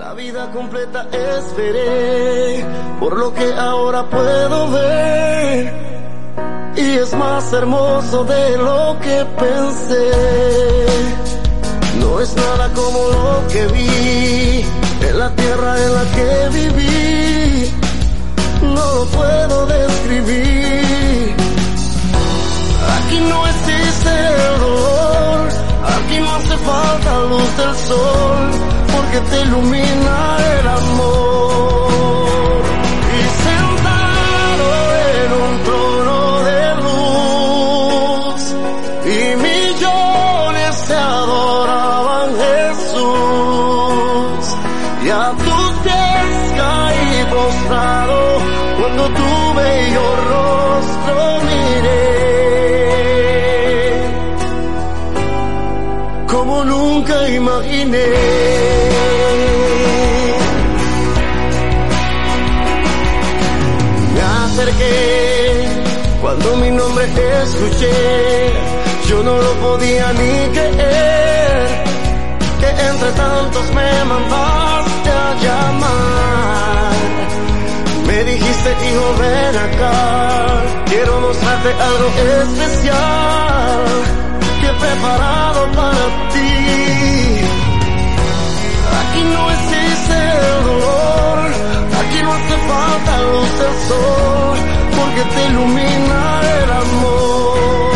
La vida completa esperé por lo que ahora puedo ver y es más hermoso de lo que pensé. No es nada como lo que vi en la tierra en la que viví. No lo puedo describir. Aquí no existe el dolor, aquí no hace falta luz del sol, porque te ilumina el amor. Escuché, yo no lo podía ni creer, que entre tantos me mandaste a llamar. Me dijiste, hijo, ven acá, quiero mostrarte algo especial que he preparado para ti. Aquí no existe el dolor, aquí no hace falta luz del sol, te ilumina el amor.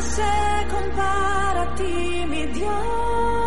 se compara a ti, mi Dios.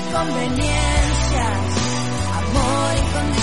Conveniencias, amor incondicional,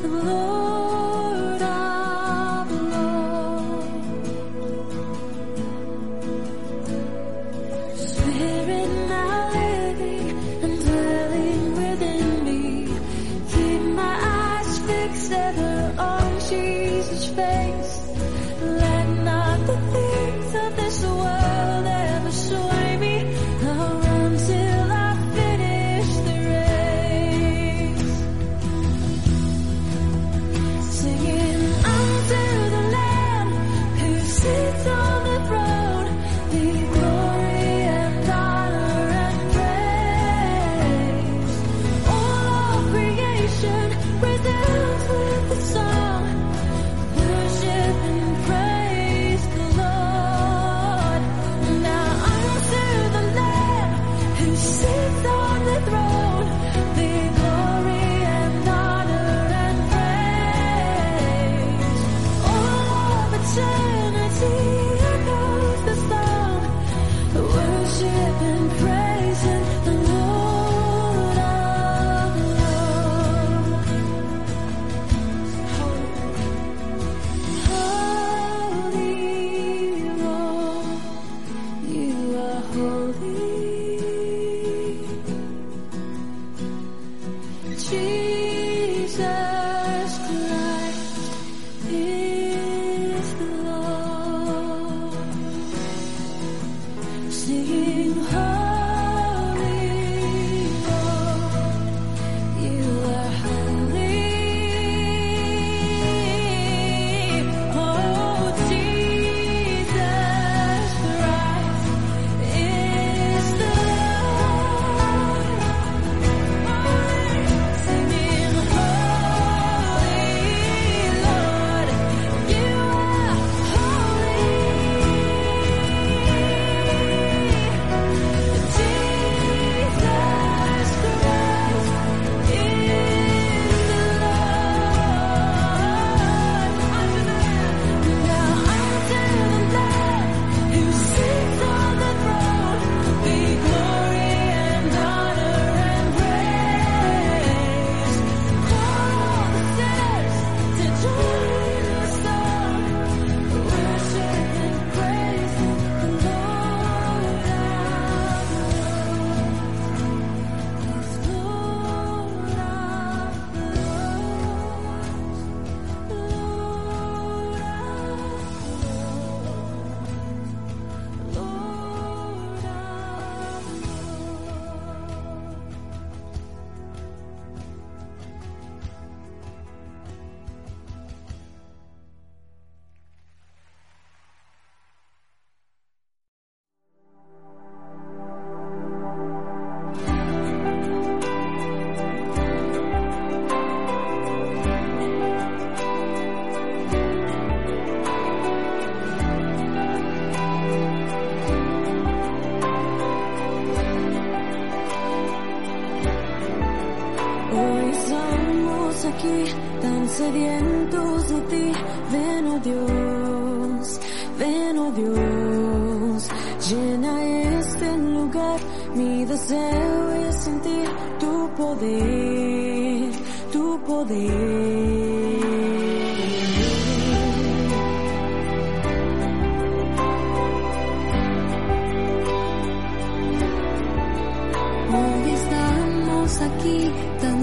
the Lord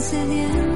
思念。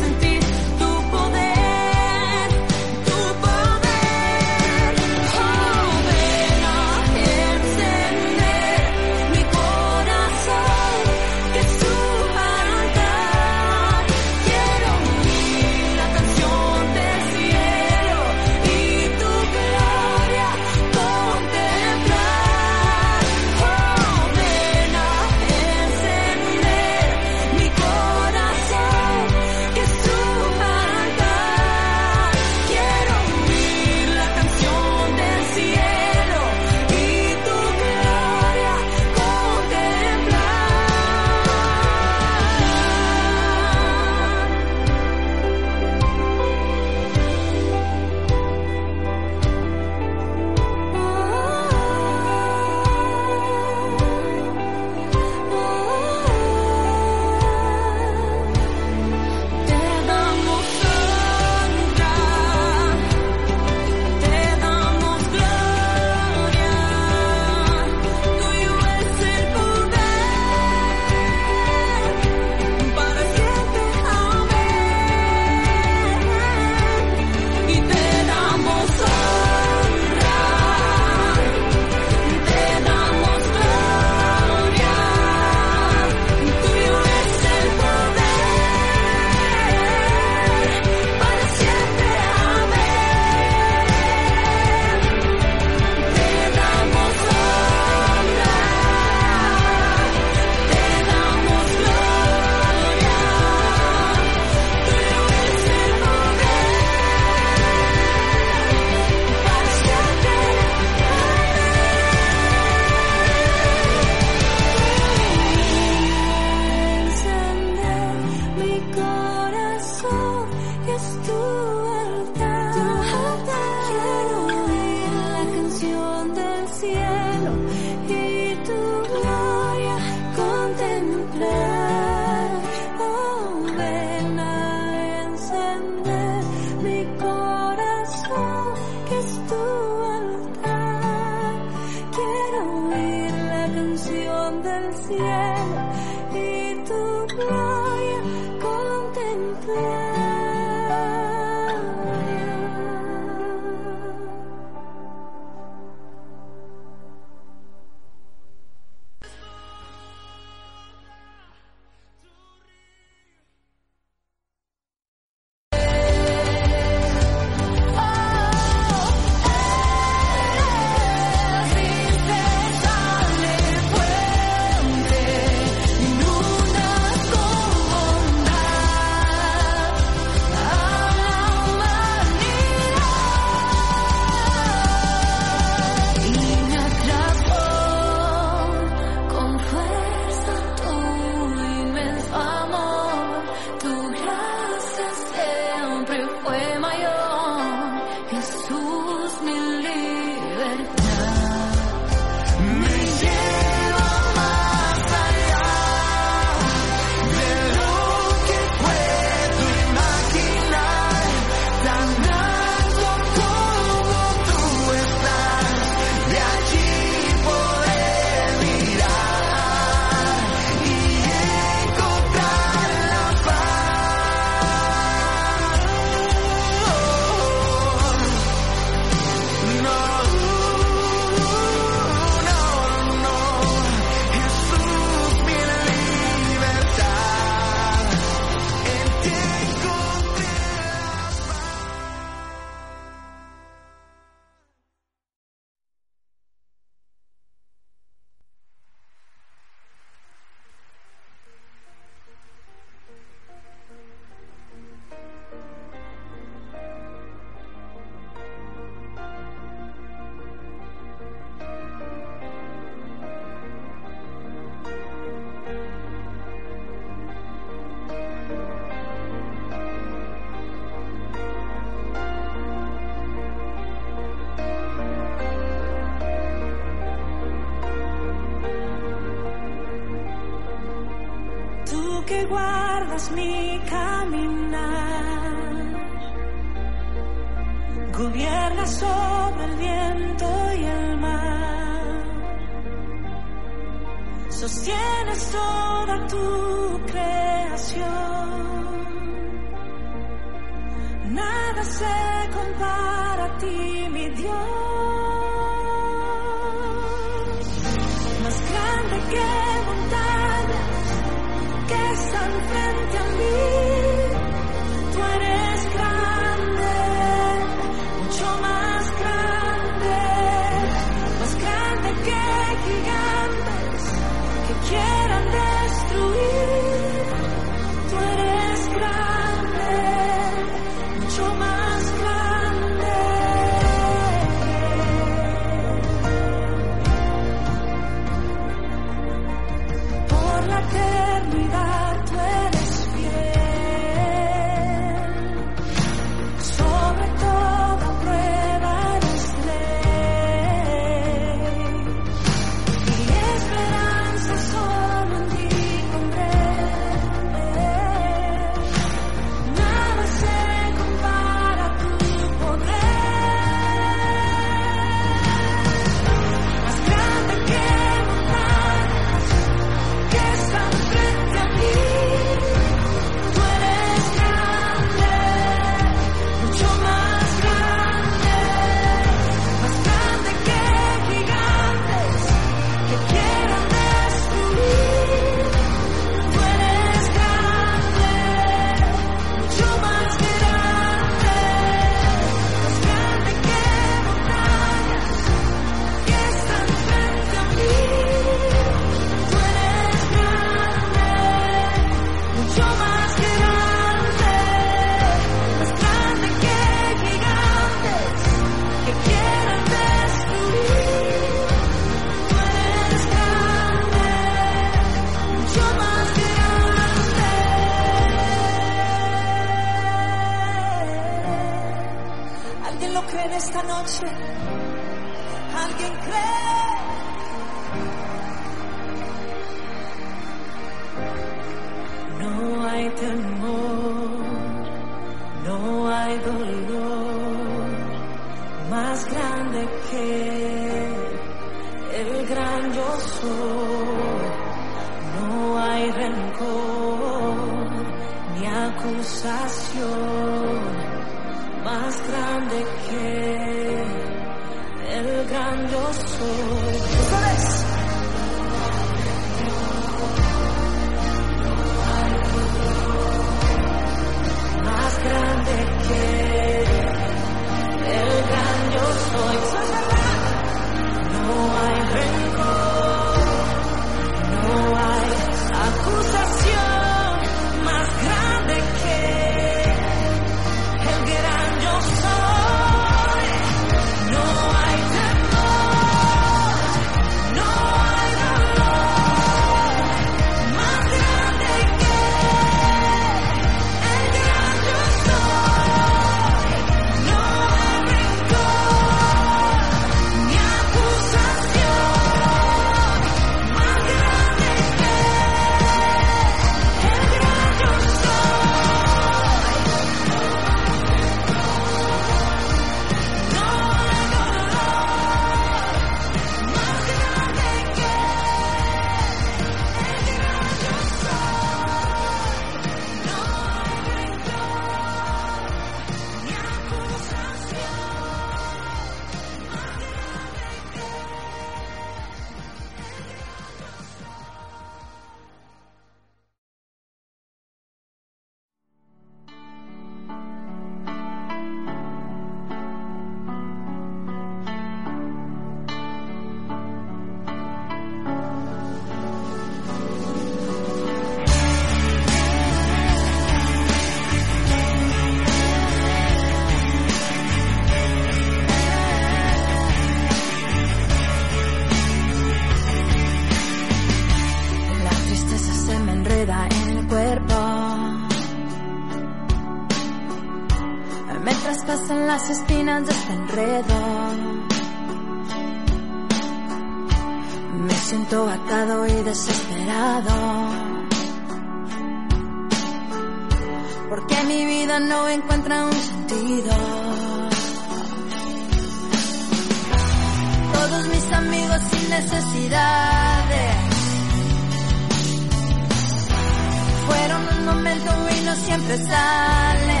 momento y no siempre sale.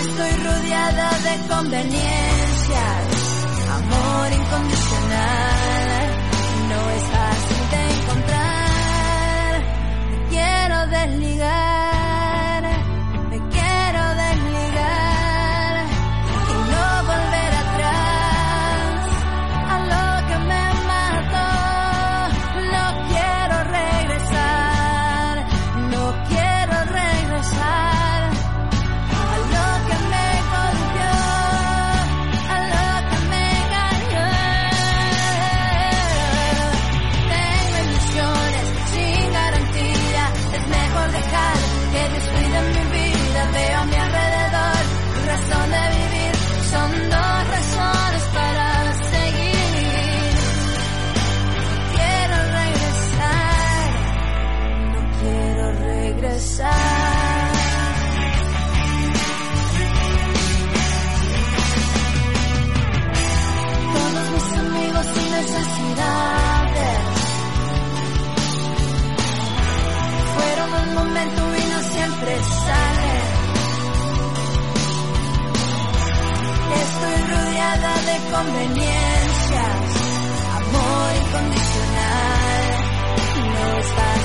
Estoy rodeada de conveniencias, amor incondicional, no es fácil de encontrar. Quiero desligar. de conveniencias, amor incondicional, no es.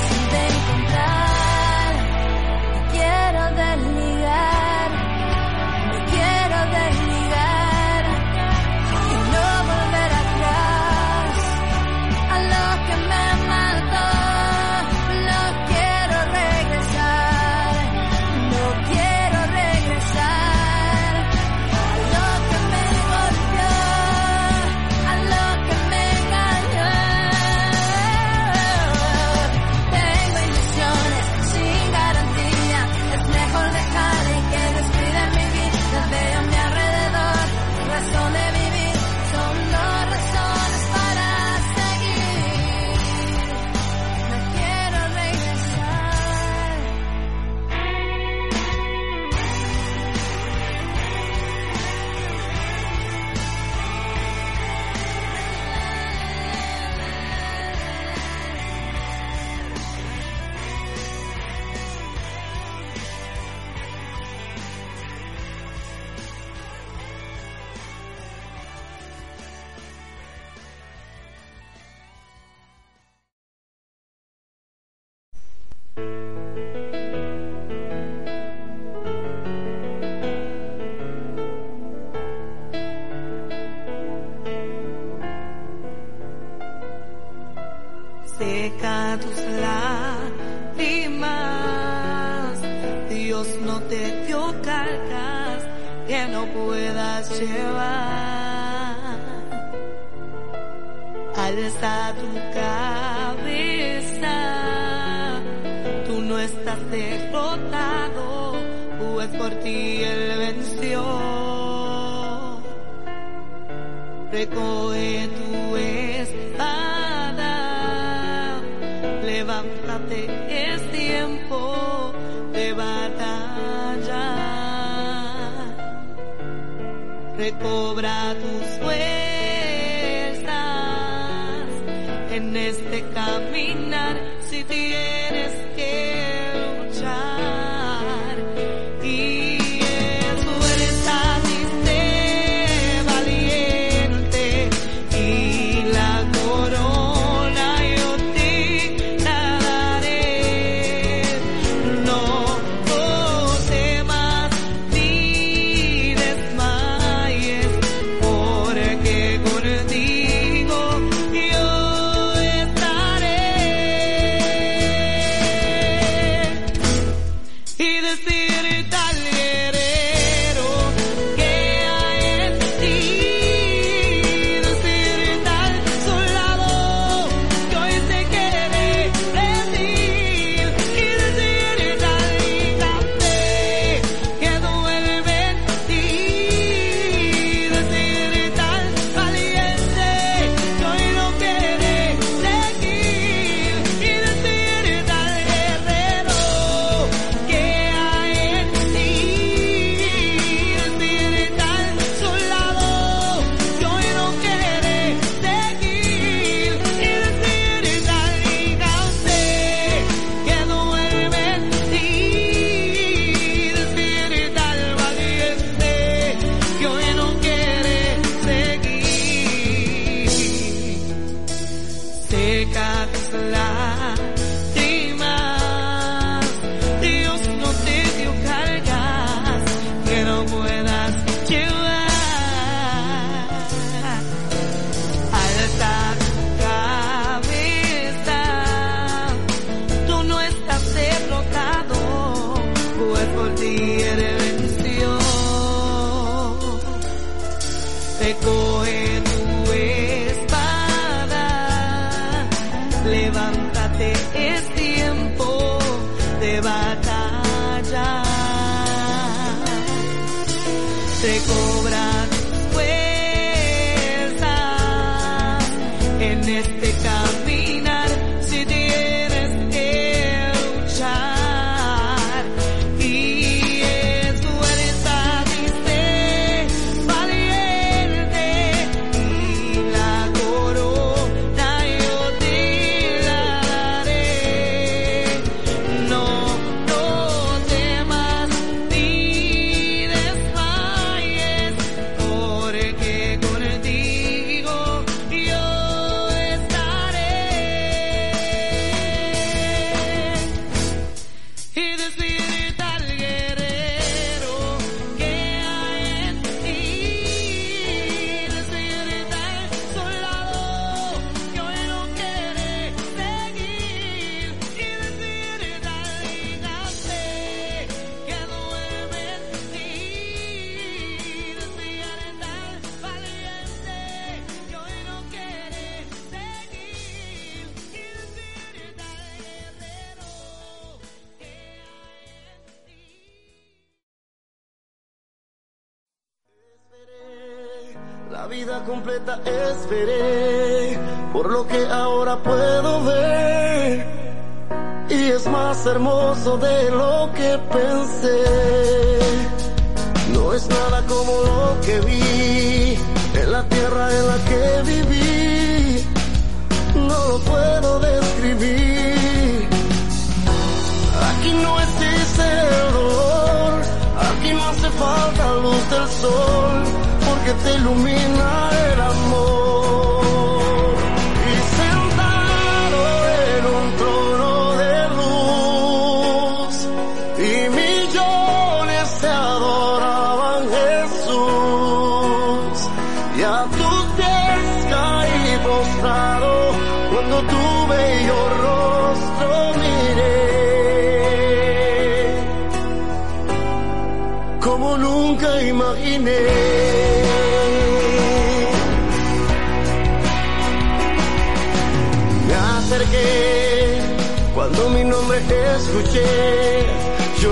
te cobraré.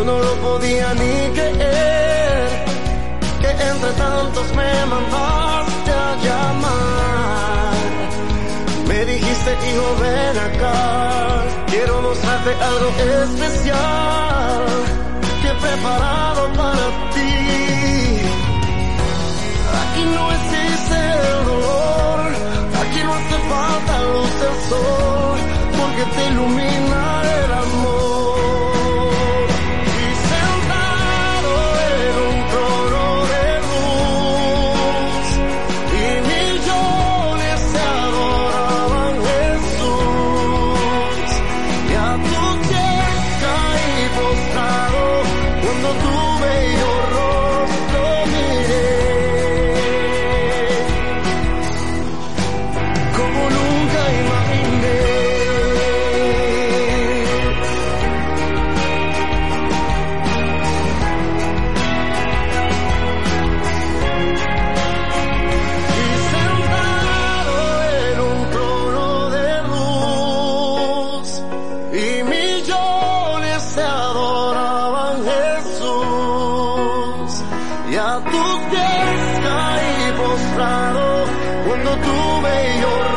no lo podía ni creer que entre tantos me mandaste a llamar. Me dijiste, hijo, ven acá, quiero mostrarte algo especial que preparar. y a tus pies caí postrado cuando tú me.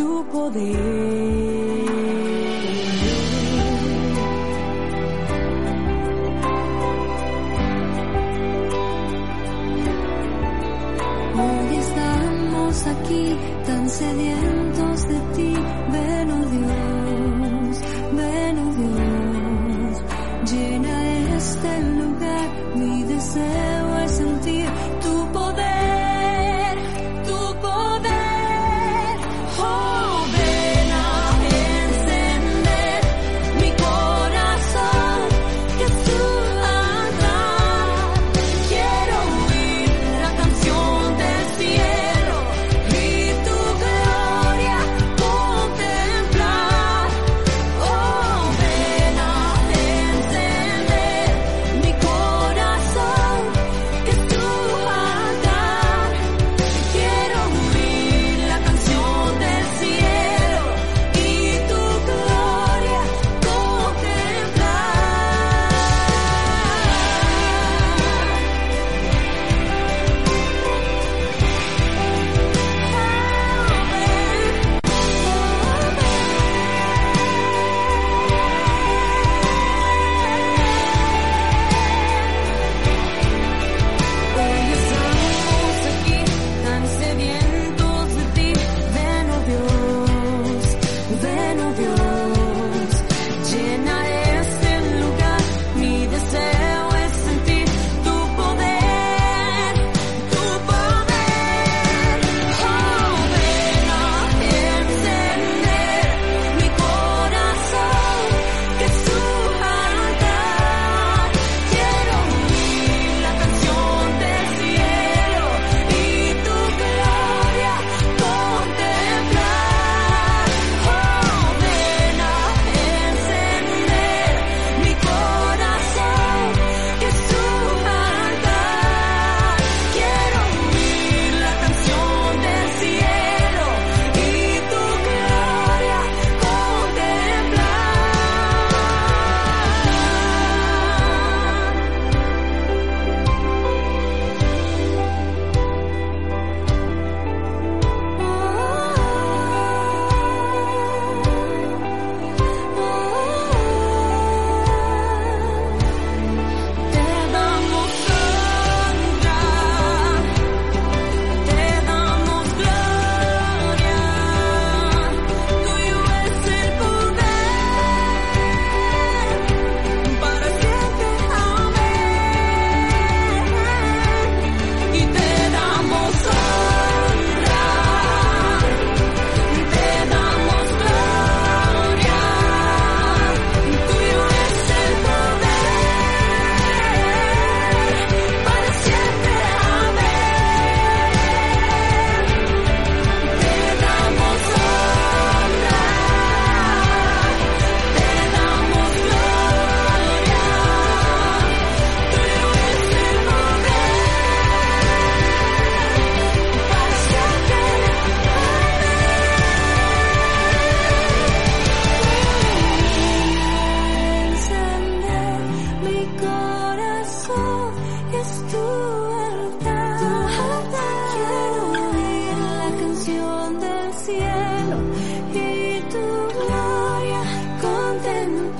Tu poder.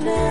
now.